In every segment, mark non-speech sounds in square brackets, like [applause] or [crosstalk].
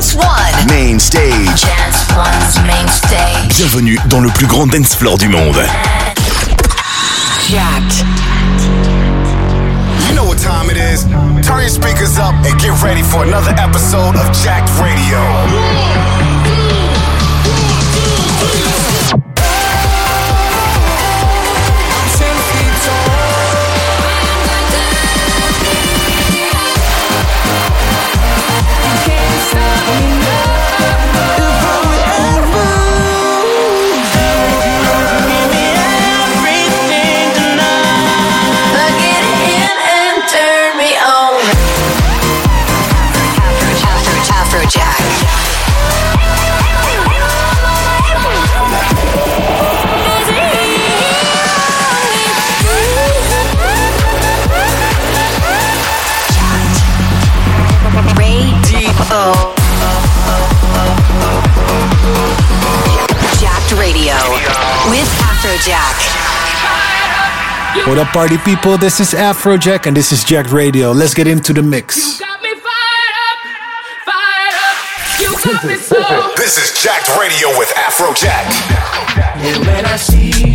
Dance One. Main stage. Bienvenue dans le plus grand dance floor du monde. Jacked. You know what time it is. Turn your speakers up and get ready for another episode of Jacked Radio. What up, party people? This is Afrojack and this is Jacked Radio. Let's get into the mix. [laughs] This is Jacked Radio with Afrojack. And when I see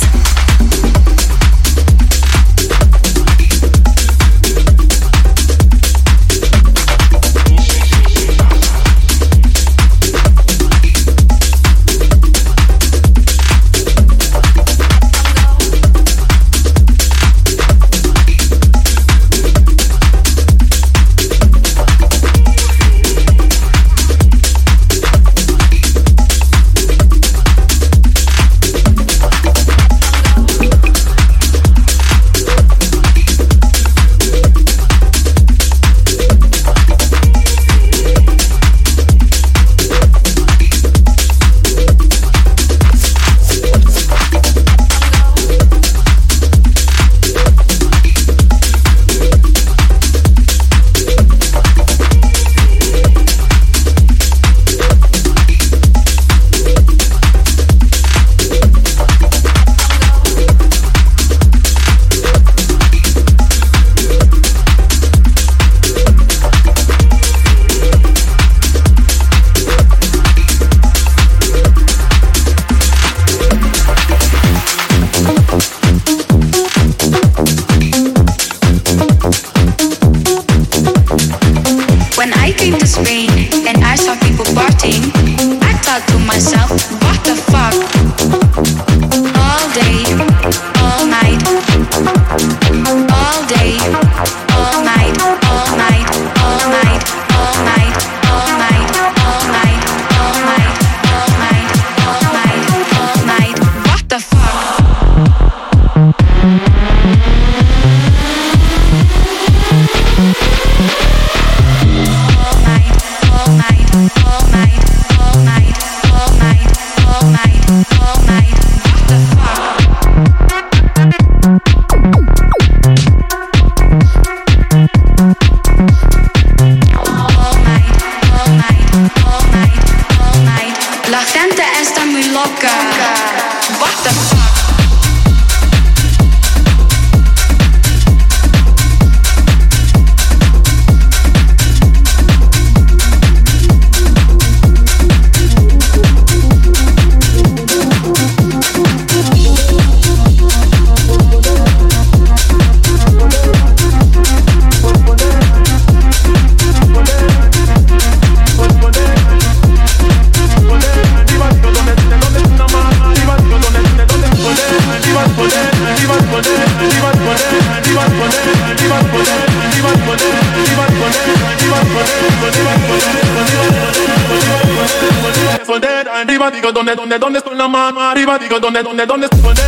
¿Dónde, dónde, dónde, dónde?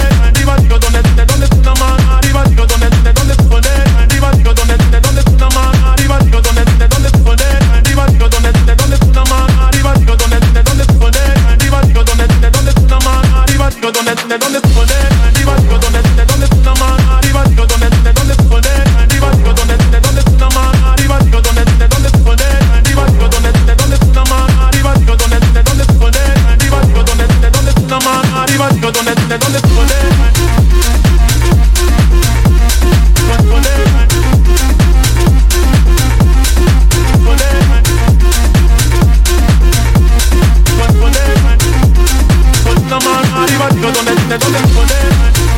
for them.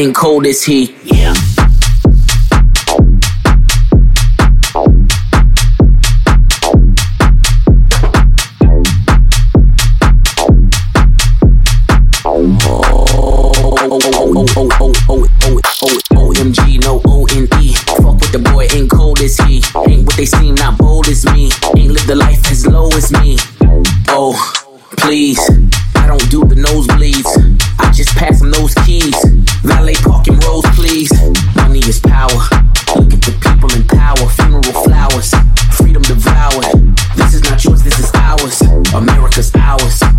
And cold as he. America's ours. Rise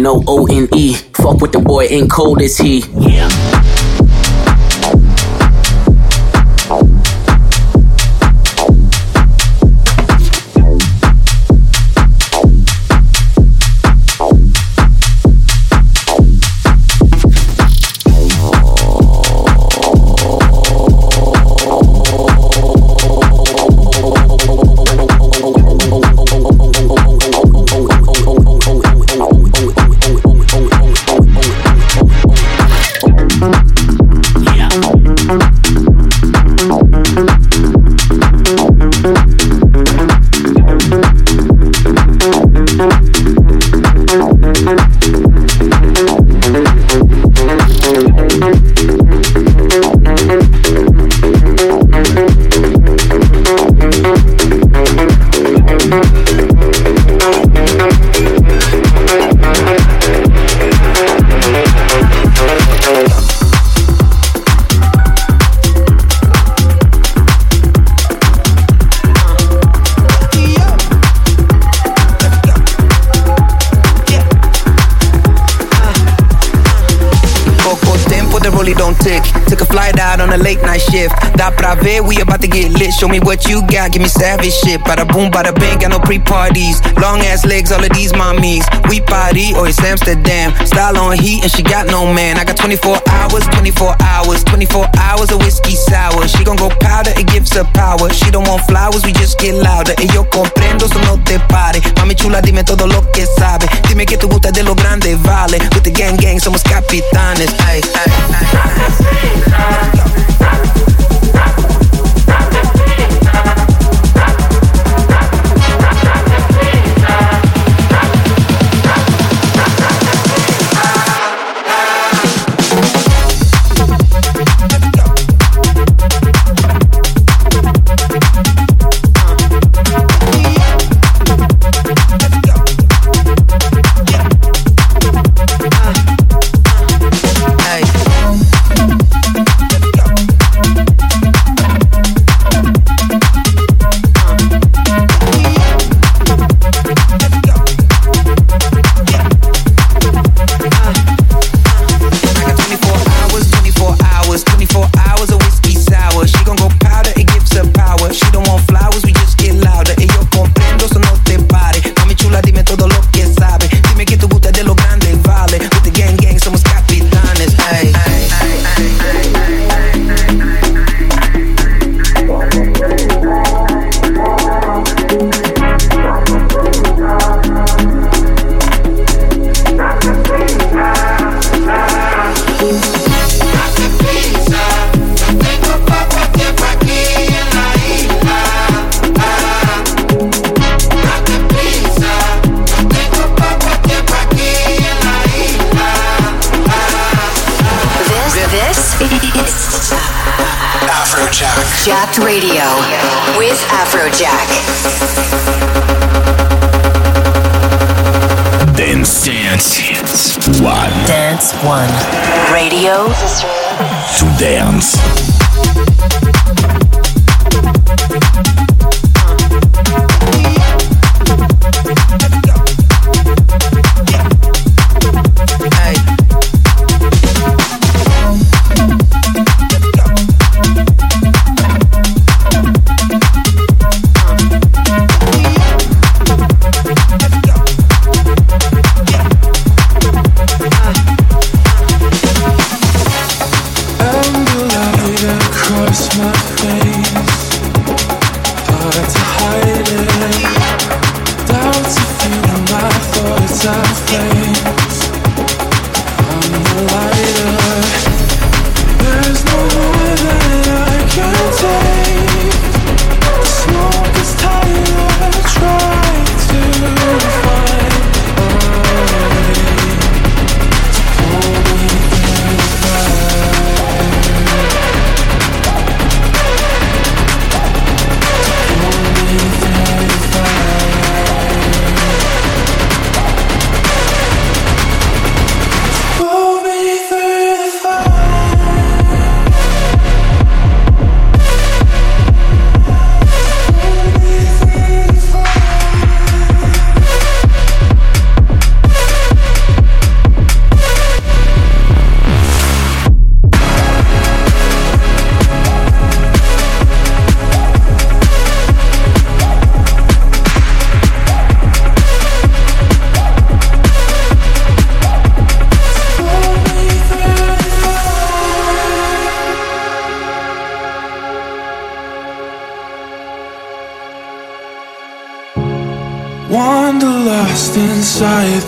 No O-N-E. Fuck with the boy, ain't cold as he. Yeah. Shift. Dá pra ver, we about to get lit. Show me what you got, give me savage shit. Bada boom, bada bang, got no pre parties. Long ass legs, all of these mommies. We party, or it's Amsterdam. Style on heat, and she got no man. I got 24 hours, 24 hours, 24 hours of whiskey sour. She gon' go powder, it gives her power. She don't want flowers, we just get louder. Y yo comprendo, so no te pare. Mami chula, dime todo lo que sabe. Dime que tú gustas de lo grande, vale. With the gang gang, somos capitanes. Ay, ay. Ay. Radio with Afrojack. Dance. Dance. One. Dance One. Radio. To dance.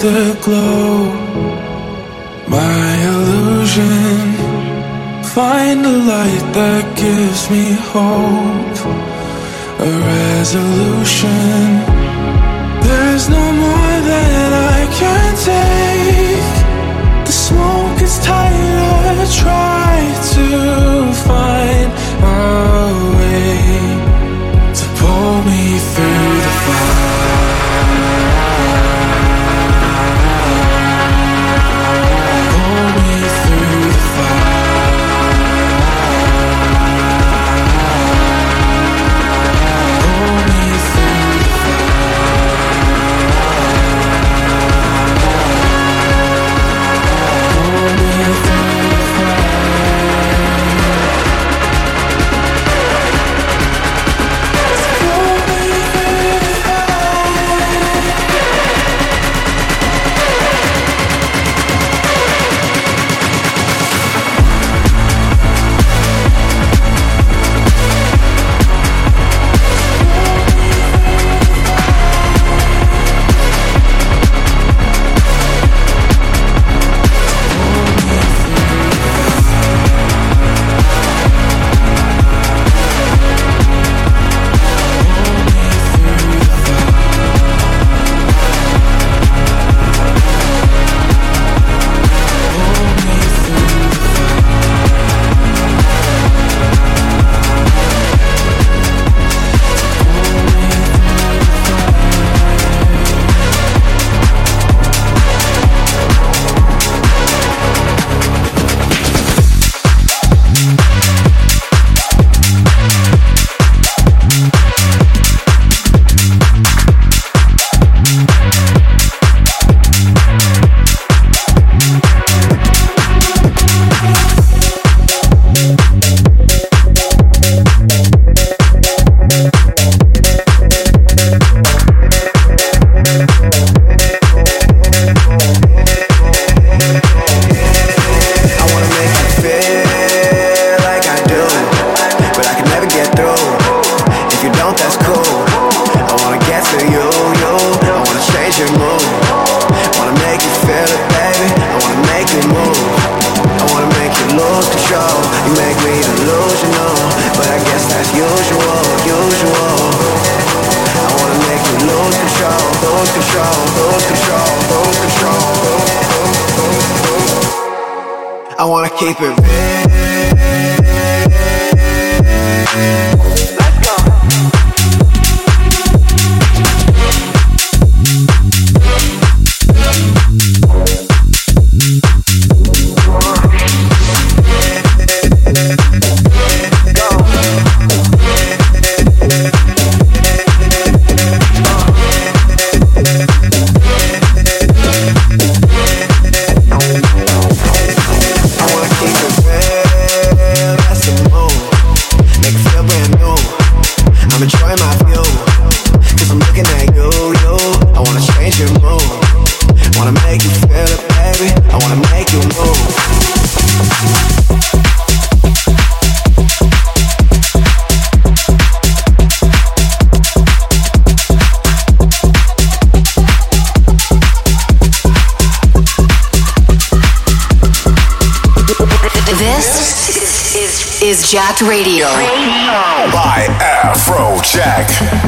The glow. I wanna keep it real. Radio. By Afrojack.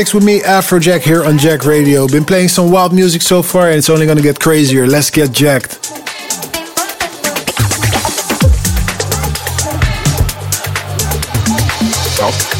Mix with me, Afrojack, here on Jacked Radio. Been playing some wild music so far, and it's only gonna get crazier. Let's get jacked. Are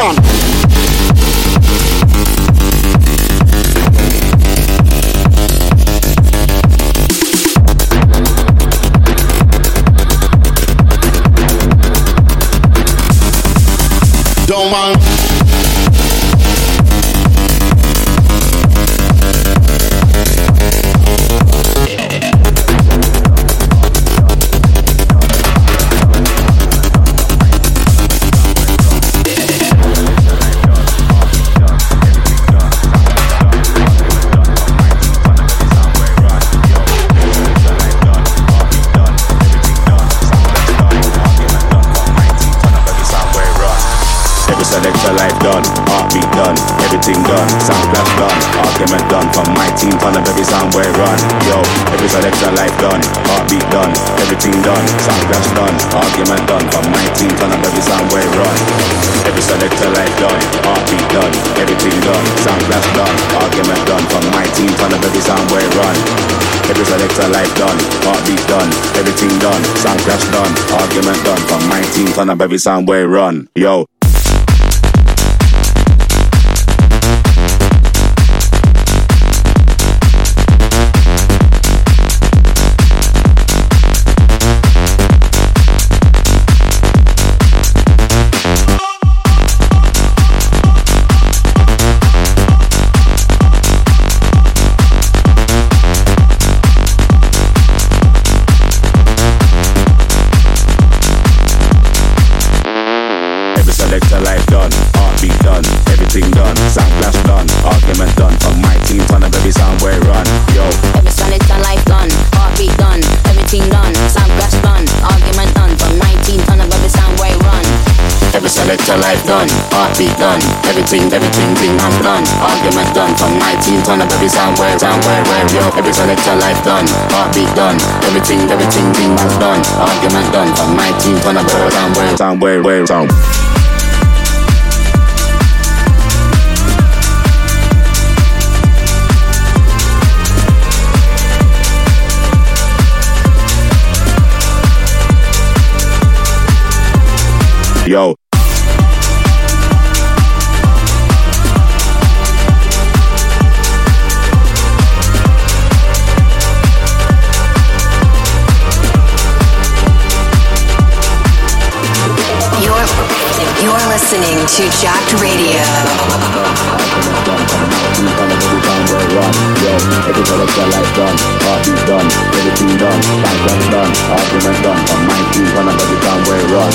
Champion. Done. Argument done from my team, turn up every sound where run. Yo. Every selector life done, heartbeat done, everything done, sound clash done, argument done. From my team, turn up every sound where run. Yo, Every selector life done, heartbeat done, everything done, sound crash done, argument done, from 19 ton of every sound way run. every selector life done, heartbeat done, everything, everything, thing I'm done, argument done. From my team, up every sound where, sound where, where. Yo, every selector life done, heartbeat done, everything, everything, thing I'm done, argument done. From my team, up every sound where, sound where, where, sound. Yo. Listening to Jacked Radio. Yo, every selector life done, heartbeat done, everything done, sound done, argument done. From my team, turn up every sound where run.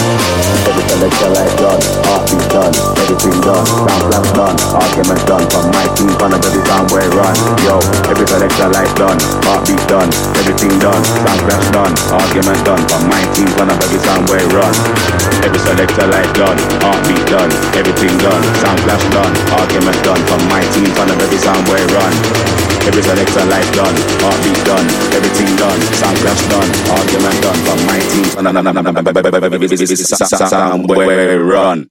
Every selector life done, heartbeat done, everything done, clash done, argument done. From my team, turn up every sound where run. Yo, every selector life done, heartbeat done, everything done, sound done, argument done. From my team, turn up every sound where run. Every selector life done, heartbeat done, everything done, sound clash done, argument done. From my team, turn up every sound where run. Every selector life done, heartbeat done, everything done, sound clash done, argument done. From my team, sound run.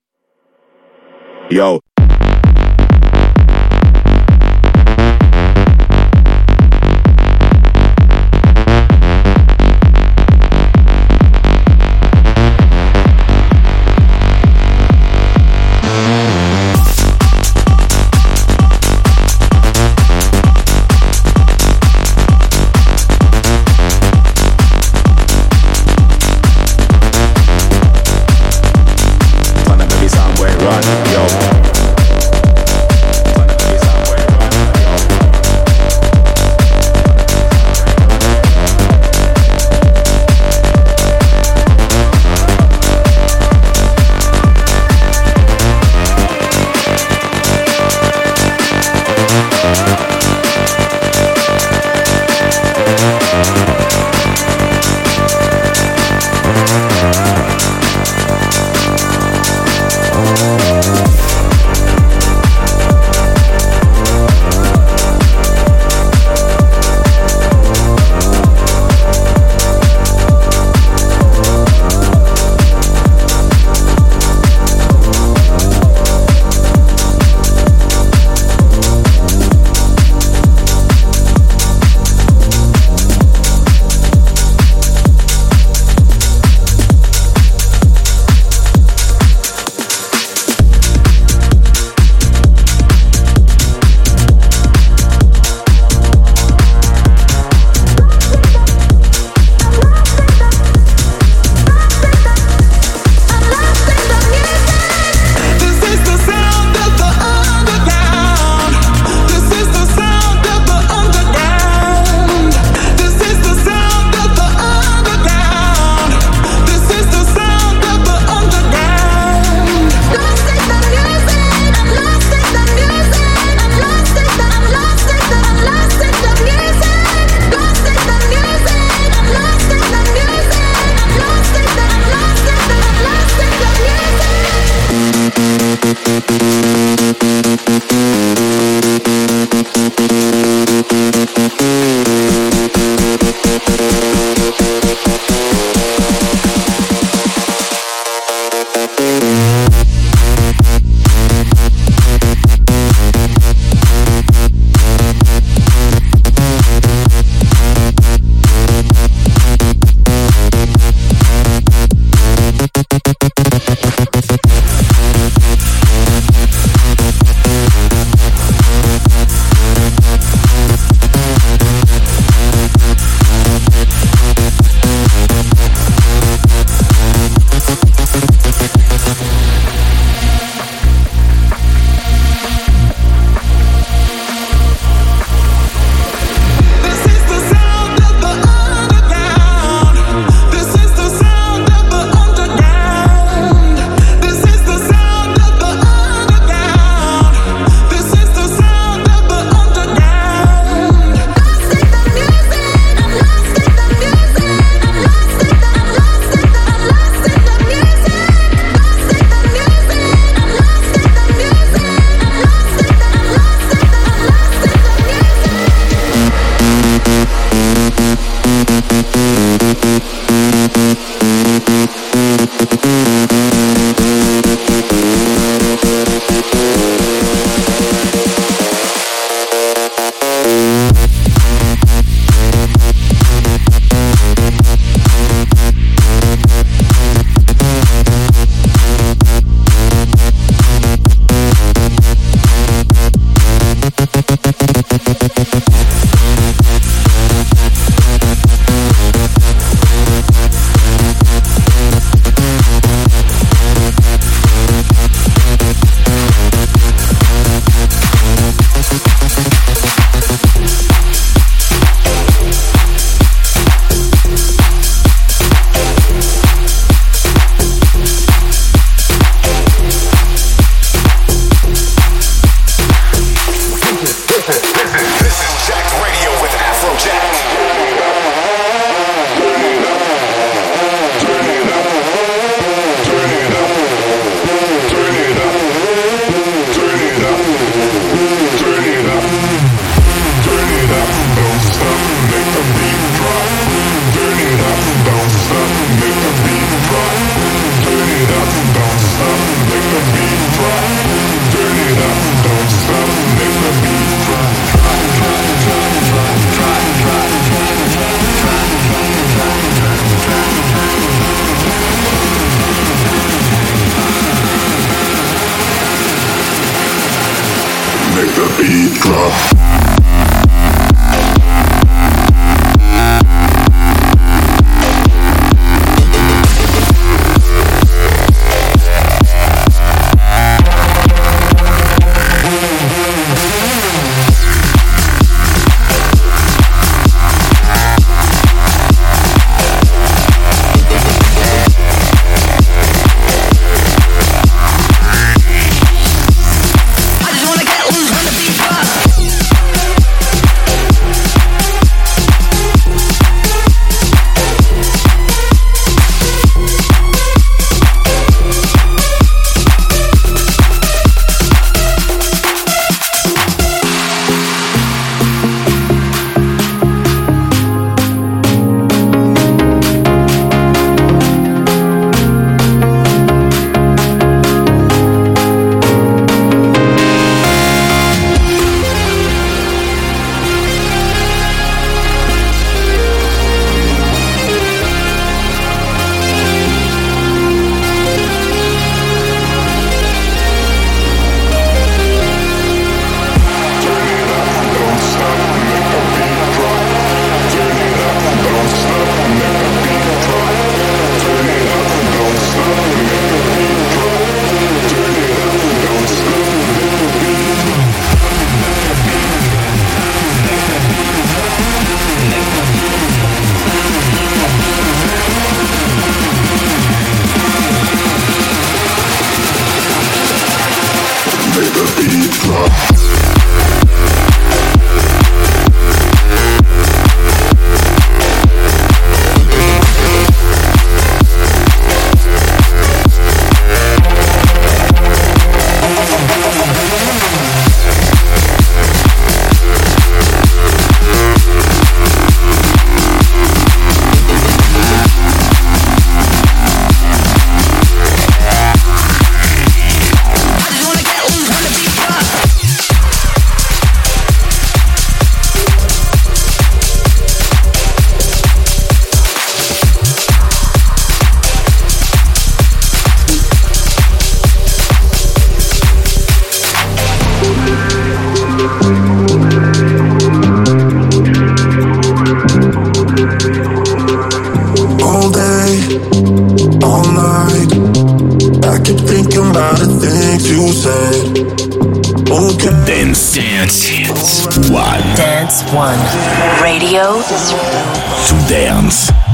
Dance.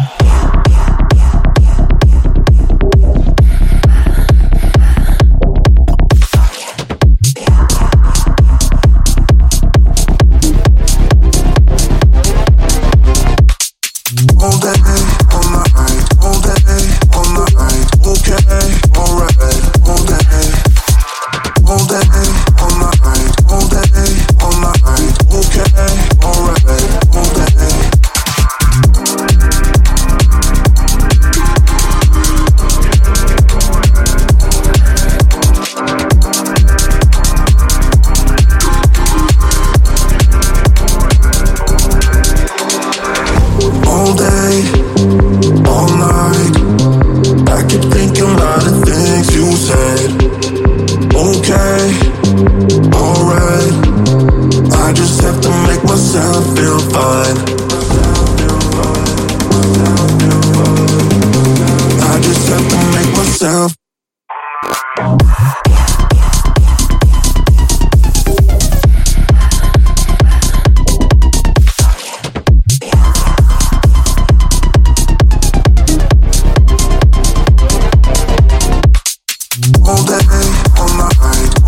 All day, all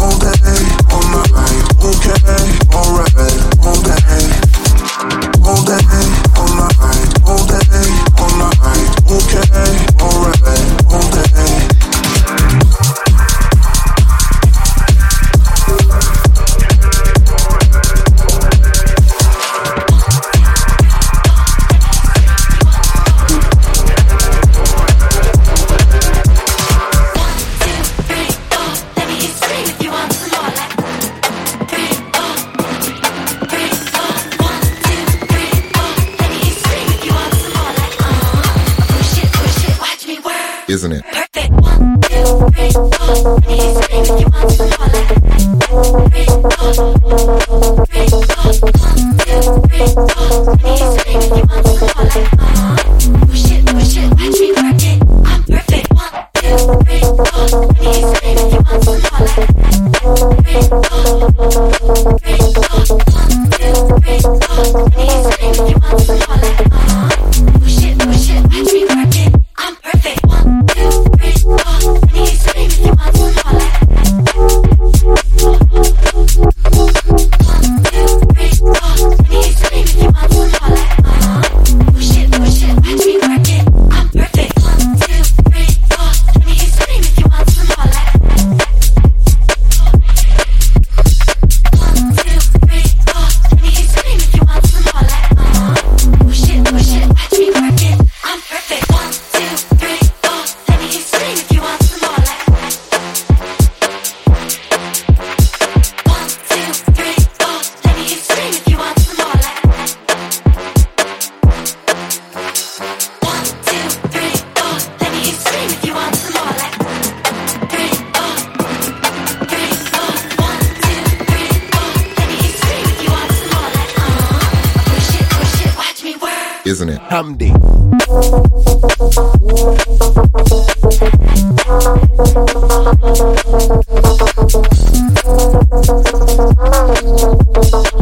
Isn't it? Hamdi. You're,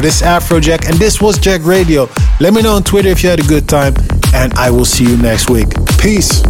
This is Afrojack, and this was Jacked Radio. Let me know on Twitter if you had a good time, and I will see you next week. Peace.